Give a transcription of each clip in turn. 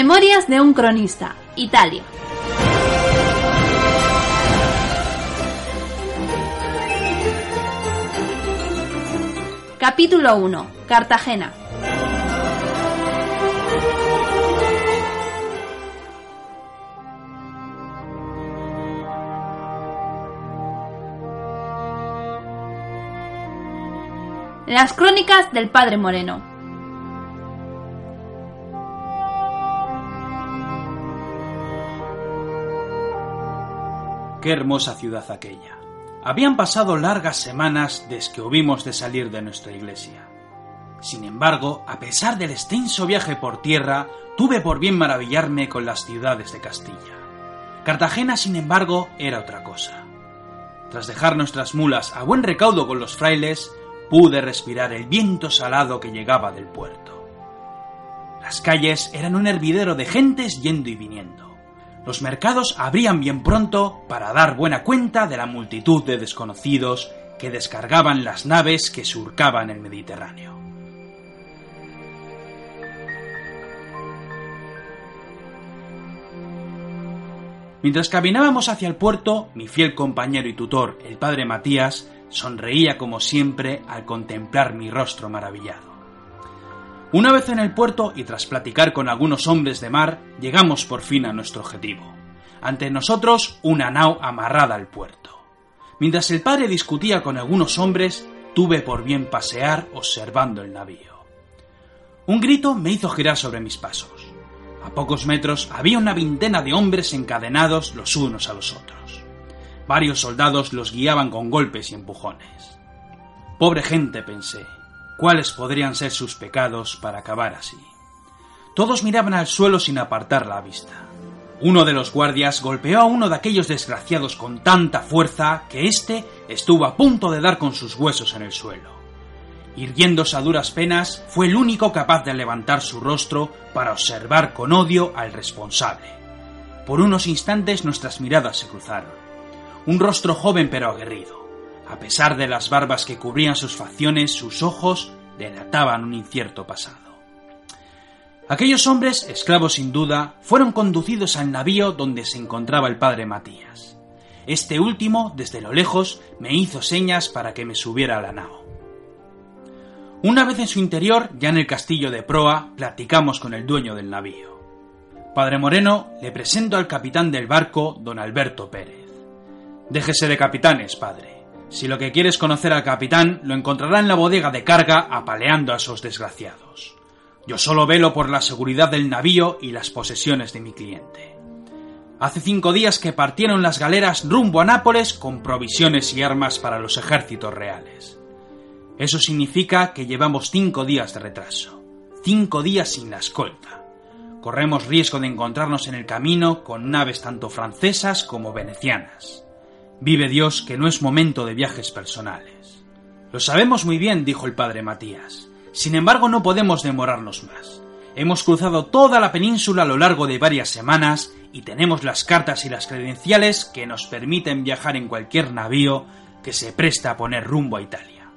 Memorias de un cronista, Italia. Capítulo 1. Cartagena. Las crónicas del Padre Moreno. Qué hermosa ciudad aquella. Habían pasado largas semanas desde que hubimos de salir de nuestra iglesia. Sin embargo, a pesar del extenso viaje por tierra, tuve por bien maravillarme con las ciudades de Castilla. Cartagena, sin embargo, era otra cosa. Tras dejar nuestras mulas a buen recaudo con los frailes, pude respirar el viento salado que llegaba del puerto. Las calles eran un hervidero de gentes yendo y viniendo. Los mercados abrían bien pronto para dar buena cuenta de la multitud de desconocidos que descargaban las naves que surcaban el Mediterráneo. Mientras caminábamos hacia el puerto, mi fiel compañero y tutor, el padre Matías, sonreía como siempre al contemplar mi rostro maravillado. Una vez en el puerto y tras platicar con algunos hombres de mar, llegamos por fin a nuestro objetivo. Ante nosotros una nao amarrada al puerto. Mientras el padre discutía con algunos hombres, tuve por bien pasear observando el navío. Un grito me hizo girar sobre mis pasos. A pocos metros había una veintena de hombres encadenados los unos a los otros. Varios soldados los guiaban con golpes y empujones. Pobre gente, pensé, ¿cuáles podrían ser sus pecados para acabar así? Todos miraban al suelo sin apartar la vista. Uno de los guardias golpeó a uno de aquellos desgraciados con tanta fuerza que éste estuvo a punto de dar con sus huesos en el suelo. Irguiéndose a duras penas, fue el único capaz de levantar su rostro para observar con odio al responsable. Por unos instantes nuestras miradas se cruzaron. Un rostro joven pero aguerrido. A pesar de las barbas que cubrían sus facciones, sus ojos delataban un incierto pasado. Aquellos hombres, esclavos sin duda, fueron conducidos al navío donde se encontraba el padre Matías. Este último, desde lo lejos, me hizo señas para que me subiera a la nao. Una vez en su interior, ya en el castillo de proa, platicamos con el dueño del navío. Padre Moreno, le presento al capitán del barco, don Alberto Pérez. Déjese de capitanes, padre. Si lo que quiere es conocer al capitán, lo encontrará en la bodega de carga apaleando a esos desgraciados. Yo solo velo por la seguridad del navío y las posesiones de mi cliente. Hace cinco días que partieron las galeras rumbo a Nápoles con provisiones y armas para los ejércitos reales. Eso significa que llevamos cinco días de retraso, cinco días sin la escolta. Corremos riesgo de encontrarnos en el camino con naves tanto francesas como venecianas. Vive Dios que no es momento de viajes personales. Lo sabemos muy bien, dijo el padre Matías. Sin embargo, no podemos demorarnos más. Hemos cruzado toda la península a lo largo de varias semanas y tenemos las cartas y las credenciales que nos permiten viajar en cualquier navío que se presta a poner rumbo a Italia.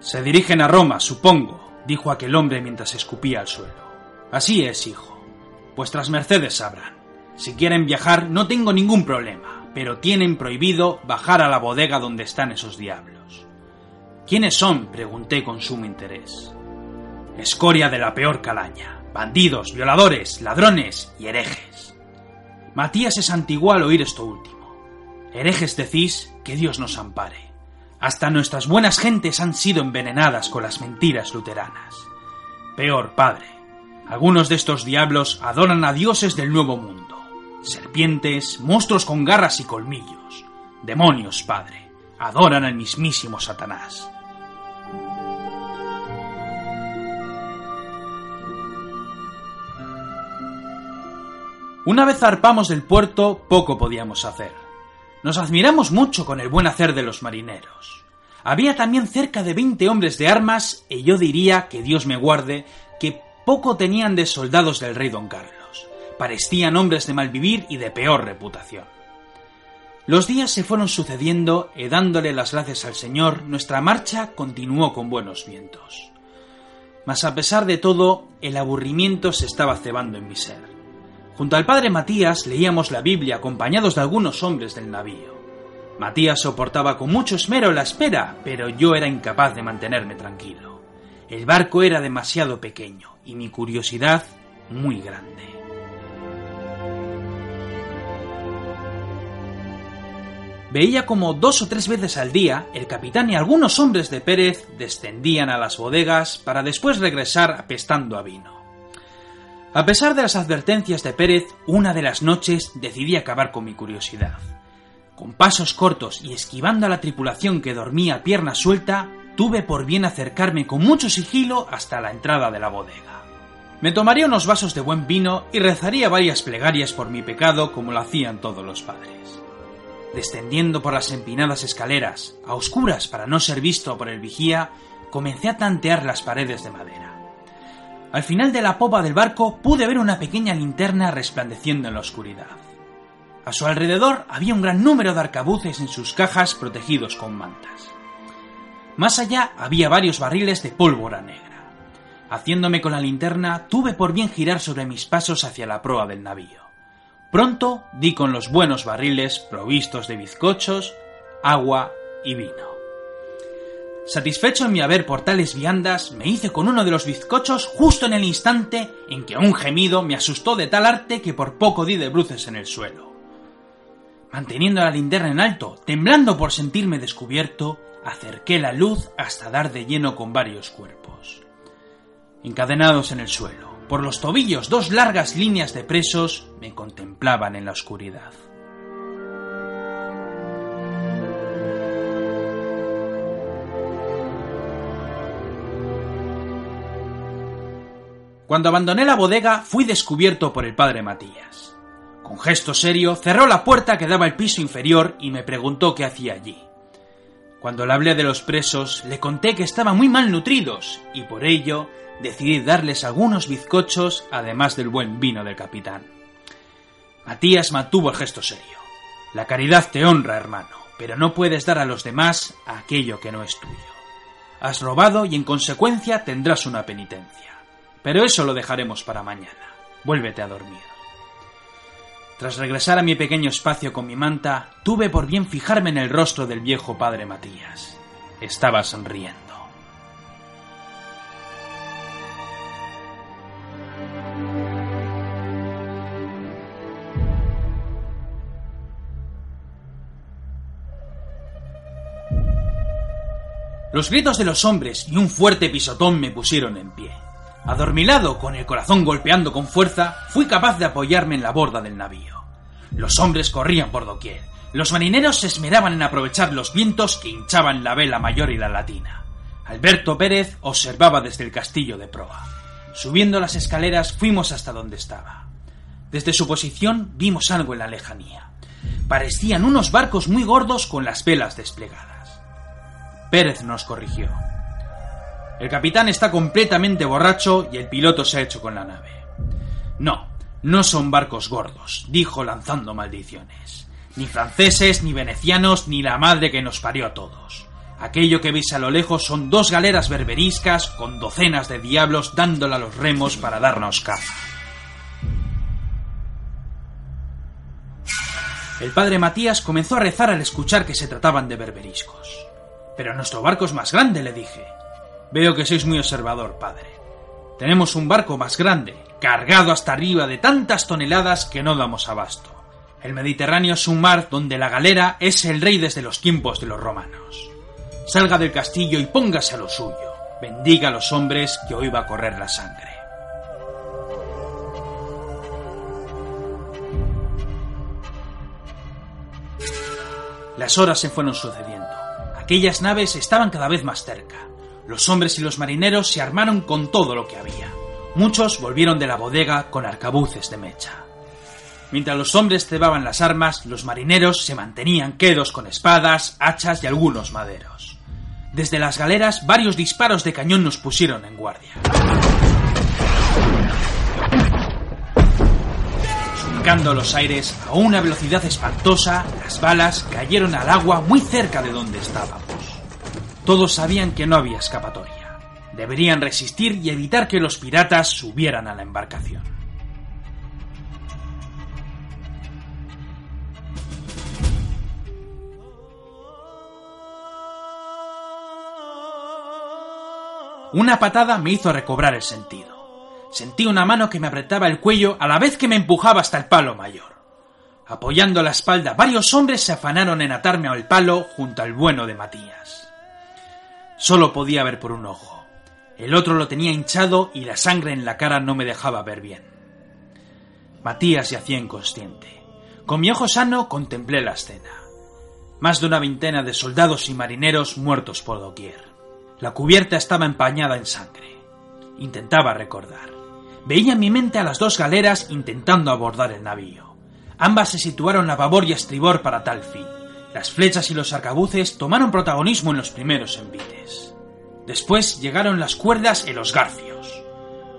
Se dirigen a Roma, supongo, dijo aquel hombre mientras escupía al suelo. Así es, hijo. Vuestras mercedes sabrán. Si quieren viajar, no tengo ningún problema, pero tienen prohibido bajar a la bodega donde están esos diablos. ¿Quiénes son? pregunté con sumo interés. Escoria de la peor calaña. Bandidos, violadores, ladrones y herejes. Matías se santiguó al oír esto último. Herejes decís que Dios nos ampare. Hasta nuestras buenas gentes han sido envenenadas con las mentiras luteranas. Peor, padre, algunos de estos diablos adoran a dioses del nuevo mundo. Serpientes, monstruos con garras y colmillos. Demonios, padre, adoran al mismísimo Satanás. Una vez zarpamos del puerto, poco podíamos hacer. Nos admiramos mucho con el buen hacer de los marineros. Había también cerca de veinte hombres de armas, y yo diría, que Dios me guarde, que poco tenían de soldados del rey don Carlos. Parecían hombres de mal vivir y de peor reputación. Los días se fueron sucediendo y dándole las gracias al Señor, nuestra marcha continuó con buenos vientos. Mas a pesar de todo, el aburrimiento se estaba cebando en mi ser. Junto al padre Matías leíamos la Biblia acompañados de algunos hombres del navío. Matías soportaba con mucho esmero la espera, pero yo era incapaz de mantenerme tranquilo. El barco era demasiado pequeño y mi curiosidad muy grande. Veía como dos o tres veces al día el capitán y algunos hombres de Pérez descendían a las bodegas para después regresar apestando a vino. A pesar de las advertencias de Pérez, una de las noches decidí acabar con mi curiosidad. Con pasos cortos y esquivando a la tripulación que dormía pierna suelta, tuve por bien acercarme con mucho sigilo hasta la entrada de la bodega. Me tomaría unos vasos de buen vino y rezaría varias plegarias por mi pecado como lo hacían todos los padres. Descendiendo por las empinadas escaleras, a oscuras para no ser visto por el vigía, comencé a tantear las paredes de madera. Al final de la popa del barco pude ver una pequeña linterna resplandeciendo en la oscuridad. A su alrededor había un gran número de arcabuces en sus cajas protegidos con mantas. Más allá había varios barriles de pólvora negra. Haciéndome con la linterna, tuve por bien girar sobre mis pasos hacia la proa del navío. Pronto di con los buenos barriles provistos de bizcochos, agua y vino. Satisfecho en mi haber por tales viandas, me hice con uno de los bizcochos justo en el instante en que un gemido me asustó de tal arte que por poco di de bruces en el suelo. Manteniendo la linterna en alto, temblando por sentirme descubierto, acerqué la luz hasta dar de lleno con varios cuerpos. Encadenados en el suelo, por los tobillos dos largas líneas de presos me contemplaban en la oscuridad. Cuando abandoné la bodega fui descubierto por el padre Matías. Con gesto serio cerró la puerta que daba al piso inferior y me preguntó qué hacía allí. Cuando le hablé de los presos, le conté que estaban muy mal nutridos y por ello decidí darles algunos bizcochos además del buen vino del capitán. Matías mantuvo el gesto serio. La caridad te honra, hermano, pero no puedes dar a los demás aquello que no es tuyo. Has robado y en consecuencia tendrás una penitencia. Pero eso lo dejaremos para mañana. Vuélvete a dormir. Tras regresar a mi pequeño espacio con mi manta, tuve por bien fijarme en el rostro del viejo padre Matías. Estaba sonriendo. Los gritos de los hombres y un fuerte pisotón me pusieron en pie. Adormilado, con el corazón golpeando con fuerza, fui capaz de apoyarme en la borda del navío. Los hombres corrían por doquier. Los marineros se esmeraban en aprovechar los vientos que hinchaban la vela mayor y la latina. Alberto Pérez observaba desde el castillo de proa. Subiendo las escaleras fuimos hasta donde estaba. Desde su posición vimos algo en la lejanía. Parecían unos barcos muy gordos con las velas desplegadas. Pérez nos corrigió. El capitán está completamente borracho y el piloto se ha hecho con la nave. No, no son barcos gordos, dijo lanzando maldiciones. Ni franceses, ni venecianos, ni la madre que nos parió a todos. Aquello que veis a lo lejos son dos galeras berberiscas con docenas de diablos dándole a los remos para darnos caza. El padre Matías comenzó a rezar al escuchar que se trataban de berberiscos. Pero nuestro barco es más grande, le dije. Veo que sois muy observador, padre. Tenemos un barco más grande, cargado hasta arriba de tantas toneladas que no damos abasto. El Mediterráneo es un mar donde la galera es el rey desde los tiempos de los romanos. Salga del castillo y póngase a lo suyo. Bendiga a los hombres que hoy va a correr la sangre. Las horas se fueron sucediendo. Aquellas naves estaban cada vez más cerca. Los hombres y los marineros se armaron con todo lo que había. Muchos volvieron de la bodega con arcabuces de mecha. Mientras los hombres cebaban las armas, los marineros se mantenían quedos con espadas, hachas y algunos maderos. Desde las galeras, varios disparos de cañón nos pusieron en guardia. Surcando los aires a una velocidad espantosa, las balas cayeron al agua muy cerca de donde estábamos. Todos sabían que no había escapatoria. Deberían resistir y evitar que los piratas subieran a la embarcación. Una patada me hizo recobrar el sentido. Sentí una mano que me apretaba el cuello a la vez que me empujaba hasta el palo mayor. Apoyando la espalda, varios hombres se afanaron en atarme al palo junto al bueno de Matías. Solo podía ver por un ojo. El otro lo tenía hinchado y la sangre en la cara no me dejaba ver bien. Matías yacía inconsciente. Con mi ojo sano contemplé la escena. Más de una veintena de soldados y marineros muertos por doquier. La cubierta estaba empañada en sangre. Intentaba recordar. Veía en mi mente a las dos galeras intentando abordar el navío. Ambas se situaron a babor y a estribor para tal fin. Las flechas y los arcabuces tomaron protagonismo en los primeros envites. Después llegaron las cuerdas y los garfios.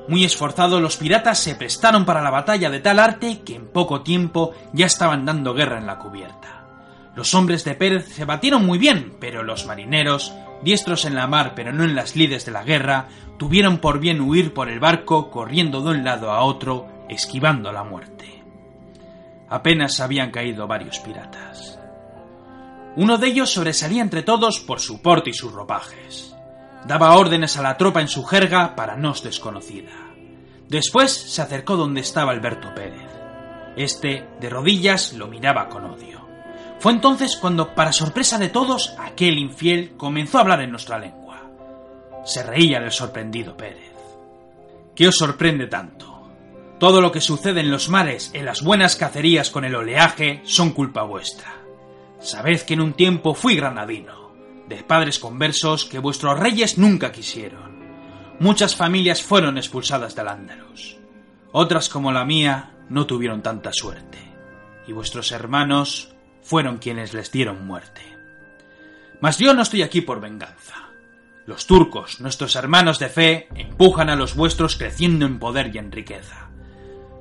Muy esforzados los piratas se prestaron para la batalla de tal arte que en poco tiempo ya estaban dando guerra en la cubierta. Los hombres de Pérez se batieron muy bien, pero los marineros, diestros en la mar pero no en las lides de la guerra, tuvieron por bien huir por el barco corriendo de un lado a otro, esquivando la muerte. Apenas habían caído varios piratas. Uno de ellos sobresalía entre todos por su porte y sus ropajes. Daba órdenes a la tropa en su jerga para nos desconocida. Después se acercó donde estaba Alberto Pérez. Este, de rodillas, lo miraba con odio. Fue entonces cuando, para sorpresa de todos, aquel infiel comenzó a hablar en nuestra lengua. Se reía del sorprendido Pérez. ¿Qué os sorprende tanto? Todo lo que sucede en los mares, en las buenas cacerías con el oleaje, son culpa vuestra. Sabed que en un tiempo fui granadino, de padres conversos que vuestros reyes nunca quisieron. Muchas familias fueron expulsadas del Andalus. Otras como la mía no tuvieron tanta suerte. Y vuestros hermanos fueron quienes les dieron muerte. Mas yo no estoy aquí por venganza. Los turcos, nuestros hermanos de fe, empujan a los vuestros creciendo en poder y en riqueza.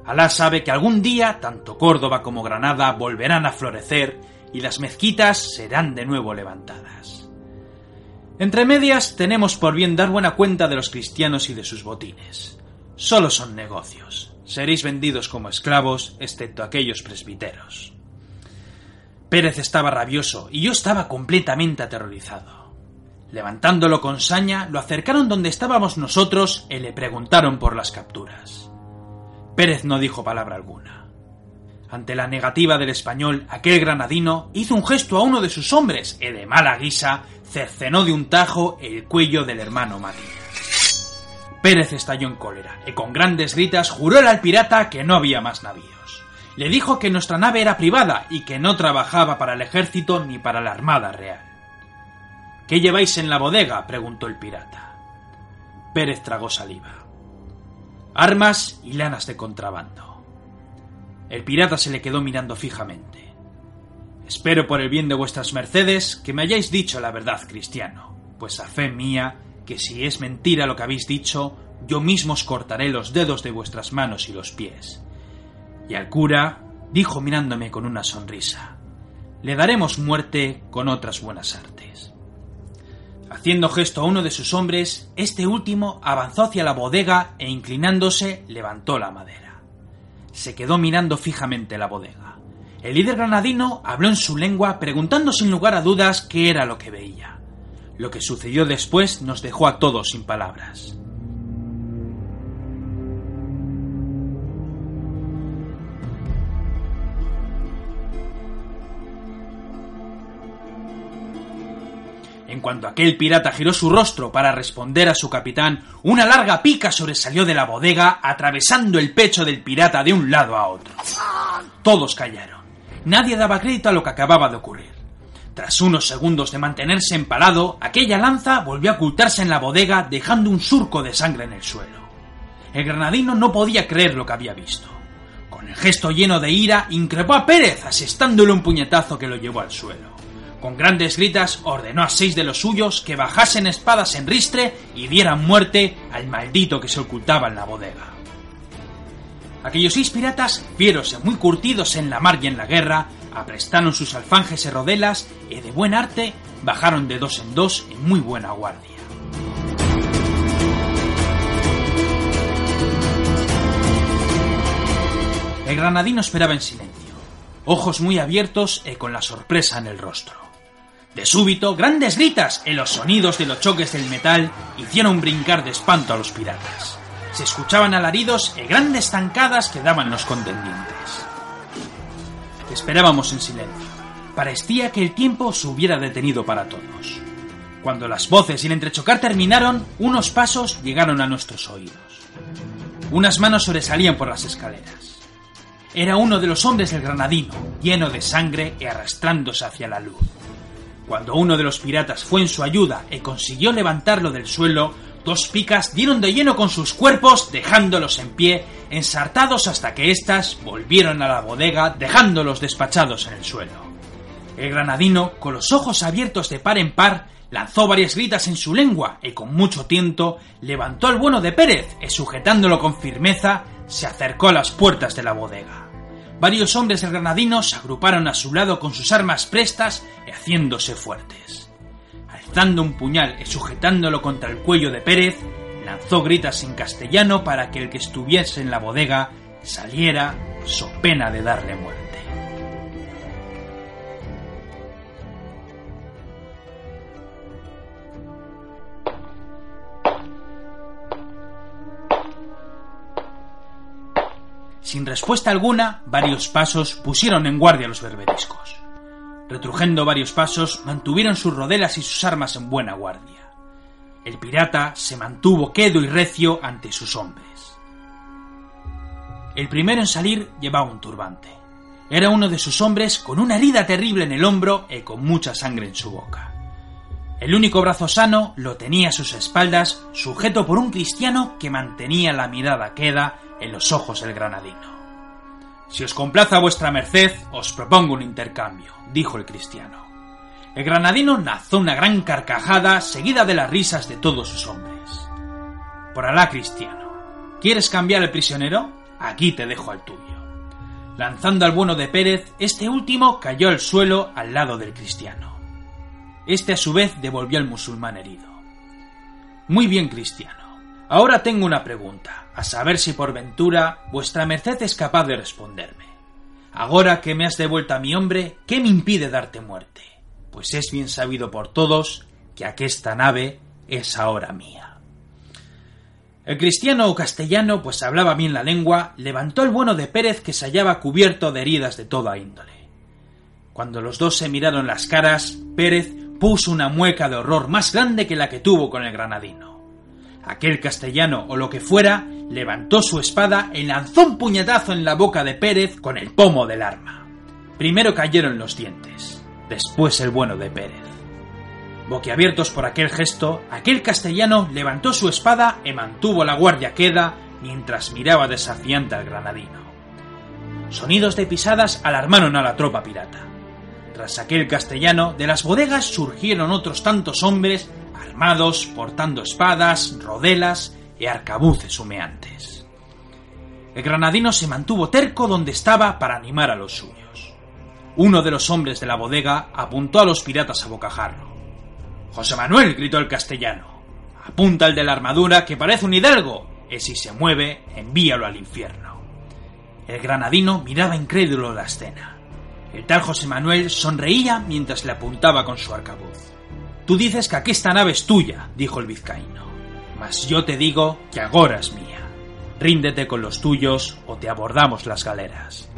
Alá sabe que algún día tanto Córdoba como Granada volverán a florecer y las mezquitas serán de nuevo levantadas. Entre medias tenemos por bien dar buena cuenta de los cristianos y de sus botines. Solo son negocios. Seréis vendidos como esclavos, excepto aquellos presbiteros. Pérez estaba rabioso y yo estaba completamente aterrorizado. Levantándolo con saña, lo acercaron donde estábamos nosotros y le preguntaron por las capturas. Pérez no dijo palabra alguna. Ante la negativa del español, aquel granadino hizo un gesto a uno de sus hombres y de mala guisa cercenó de un tajo el cuello del hermano Matías. Pérez estalló en cólera y con grandes gritas juró al pirata que no había más navíos. Le dijo que nuestra nave era privada y que no trabajaba para el ejército ni para la armada real. ¿Qué lleváis en la bodega? preguntó el pirata. Pérez tragó saliva. Armas y lanas de contrabando. El pirata se le quedó mirando fijamente. Espero por el bien de vuestras mercedes que me hayáis dicho la verdad, cristiano, pues a fe mía que si es mentira lo que habéis dicho, yo mismo os cortaré los dedos de vuestras manos y los pies. Y al cura dijo mirándome con una sonrisa, le daremos muerte con otras buenas artes. Haciendo gesto a uno de sus hombres, este último avanzó hacia la bodega e inclinándose levantó la madera se quedó mirando fijamente la bodega. El líder granadino habló en su lengua preguntando sin lugar a dudas qué era lo que veía. Lo que sucedió después nos dejó a todos sin palabras. En cuanto aquel pirata giró su rostro para responder a su capitán, una larga pica sobresalió de la bodega, atravesando el pecho del pirata de un lado a otro. Todos callaron. Nadie daba crédito a lo que acababa de ocurrir. Tras unos segundos de mantenerse empalado, aquella lanza volvió a ocultarse en la bodega, dejando un surco de sangre en el suelo. El granadino no podía creer lo que había visto. Con el gesto lleno de ira, increpó a Pérez, asestándole un puñetazo que lo llevó al suelo. Con grandes gritas ordenó a seis de los suyos que bajasen espadas en ristre y dieran muerte al maldito que se ocultaba en la bodega. Aquellos seis piratas, fieros muy curtidos en la mar y en la guerra, aprestaron sus alfanjes y rodelas y de buen arte bajaron de dos en dos en muy buena guardia. El granadino esperaba en silencio, ojos muy abiertos y con la sorpresa en el rostro. De súbito, grandes gritas en los sonidos de los choques del metal hicieron brincar de espanto a los piratas. Se escuchaban alaridos y grandes zancadas que daban los contendientes. Esperábamos en silencio. Parecía que el tiempo se hubiera detenido para todos. Cuando las voces y el entrechocar terminaron, unos pasos llegaron a nuestros oídos. Unas manos sobresalían por las escaleras. Era uno de los hombres del granadino, lleno de sangre y arrastrándose hacia la luz. Cuando uno de los piratas fue en su ayuda y consiguió levantarlo del suelo, dos picas dieron de lleno con sus cuerpos, dejándolos en pie, ensartados hasta que éstas volvieron a la bodega, dejándolos despachados en el suelo. El granadino, con los ojos abiertos de par en par, lanzó varias gritas en su lengua y con mucho tiento levantó al bueno de Pérez y sujetándolo con firmeza se acercó a las puertas de la bodega. Varios hombres del granadino se agruparon a su lado con sus armas prestas y haciéndose fuertes. Alzando un puñal y sujetándolo contra el cuello de Pérez, lanzó gritas en castellano para que el que estuviese en la bodega saliera so pena de darle muerte. Sin respuesta alguna, varios pasos pusieron en guardia los berberiscos. Retrujendo varios pasos, mantuvieron sus rodelas y sus armas en buena guardia. El pirata se mantuvo quedo y recio ante sus hombres. El primero en salir llevaba un turbante. Era uno de sus hombres con una herida terrible en el hombro y con mucha sangre en su boca. El único brazo sano lo tenía a sus espaldas, sujeto por un cristiano que mantenía la mirada queda en los ojos del granadino. Si os complaza vuestra merced, os propongo un intercambio, dijo el cristiano. El granadino lanzó una gran carcajada seguida de las risas de todos sus hombres. Por Alá, cristiano, ¿quieres cambiar el prisionero? Aquí te dejo al tuyo. Lanzando al bueno de Pérez, este último cayó al suelo al lado del cristiano. Este a su vez devolvió al musulmán herido. Muy bien, cristiano. Ahora tengo una pregunta, a saber si por ventura vuestra merced es capaz de responderme. Ahora que me has devuelto a mi hombre, ¿qué me impide darte muerte? Pues es bien sabido por todos que aquesta nave es ahora mía. El cristiano o castellano, pues hablaba bien la lengua, levantó el bueno de Pérez que se hallaba cubierto de heridas de toda índole. Cuando los dos se miraron las caras, Pérez puso una mueca de horror más grande que la que tuvo con el granadino. Aquel castellano o lo que fuera levantó su espada y lanzó un puñetazo en la boca de Pérez con el pomo del arma. Primero cayeron los dientes, después el bueno de Pérez. Boquiabiertos por aquel gesto, aquel castellano levantó su espada y mantuvo la guardia queda mientras miraba desafiante al granadino. Sonidos de pisadas alarmaron a la tropa pirata. Tras aquel castellano, de las bodegas surgieron otros tantos hombres armados, portando espadas, rodelas y arcabuces humeantes. El granadino se mantuvo terco donde estaba para animar a los suyos. Uno de los hombres de la bodega apuntó a los piratas a bocajarro. José Manuel, gritó el castellano, apunta al de la armadura que parece un hidalgo, y si se mueve, envíalo al infierno. El granadino miraba incrédulo la escena. El tal José Manuel sonreía mientras le apuntaba con su arcabuz. Tú dices que aquesta nave es tuya, dijo el vizcaíno, mas yo te digo que agora es mía. Ríndete con los tuyos o te abordamos las galeras.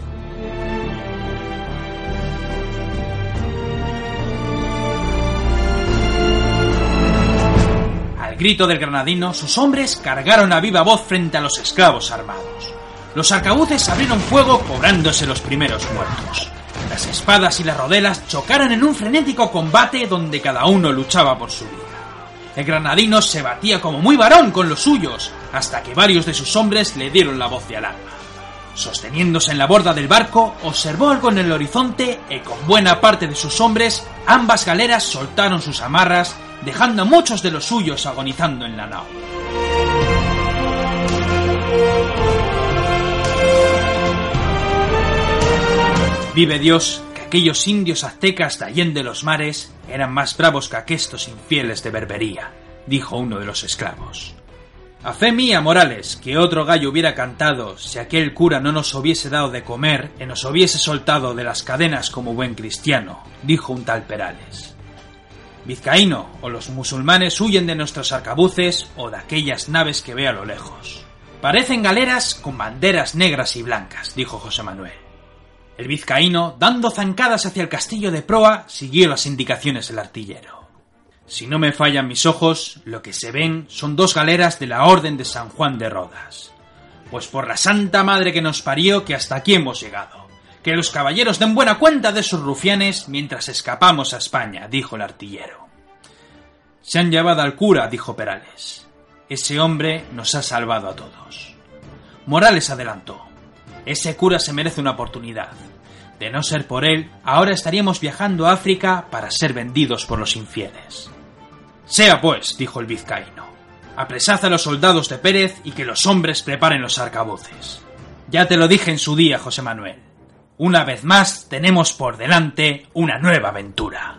Al grito del granadino, sus hombres cargaron a viva voz frente a los esclavos armados. Los arcabuces abrieron fuego cobrándose los primeros muertos. Las espadas y las rodelas chocaron en un frenético combate donde cada uno luchaba por su vida. El granadino se batía como muy varón con los suyos, hasta que varios de sus hombres le dieron la voz de alarma. Sosteniéndose en la borda del barco, observó algo en el horizonte y con buena parte de sus hombres, ambas galeras soltaron sus amarras, dejando a muchos de los suyos agonizando en la nao. Vive Dios que aquellos indios aztecas de Allende los mares eran más bravos que aquestos infieles de Berbería, dijo uno de los esclavos. A fe mía, Morales, que otro gallo hubiera cantado si aquel cura no nos hubiese dado de comer y nos hubiese soltado de las cadenas como buen cristiano, dijo un tal Perales. Vizcaíno, o los musulmanes huyen de nuestros arcabuces o de aquellas naves que ve a lo lejos. Parecen galeras con banderas negras y blancas, dijo José Manuel. El vizcaíno, dando zancadas hacia el castillo de proa, siguió las indicaciones del artillero. Si no me fallan mis ojos, lo que se ven son dos galeras de la Orden de San Juan de Rodas. Pues por la santa madre que nos parió que hasta aquí hemos llegado. Que los caballeros den buena cuenta de esos rufianes mientras escapamos a España, dijo el artillero. Se han llevado al cura, dijo Perales. Ese hombre nos ha salvado a todos. Morales adelantó. Ese cura se merece una oportunidad. De no ser por él, ahora estaríamos viajando a África para ser vendidos por los infieles. Sea pues, dijo el vizcaíno. Apresad a los soldados de Pérez y que los hombres preparen los arcabuces. Ya te lo dije en su día, José Manuel. Una vez más tenemos por delante una nueva aventura.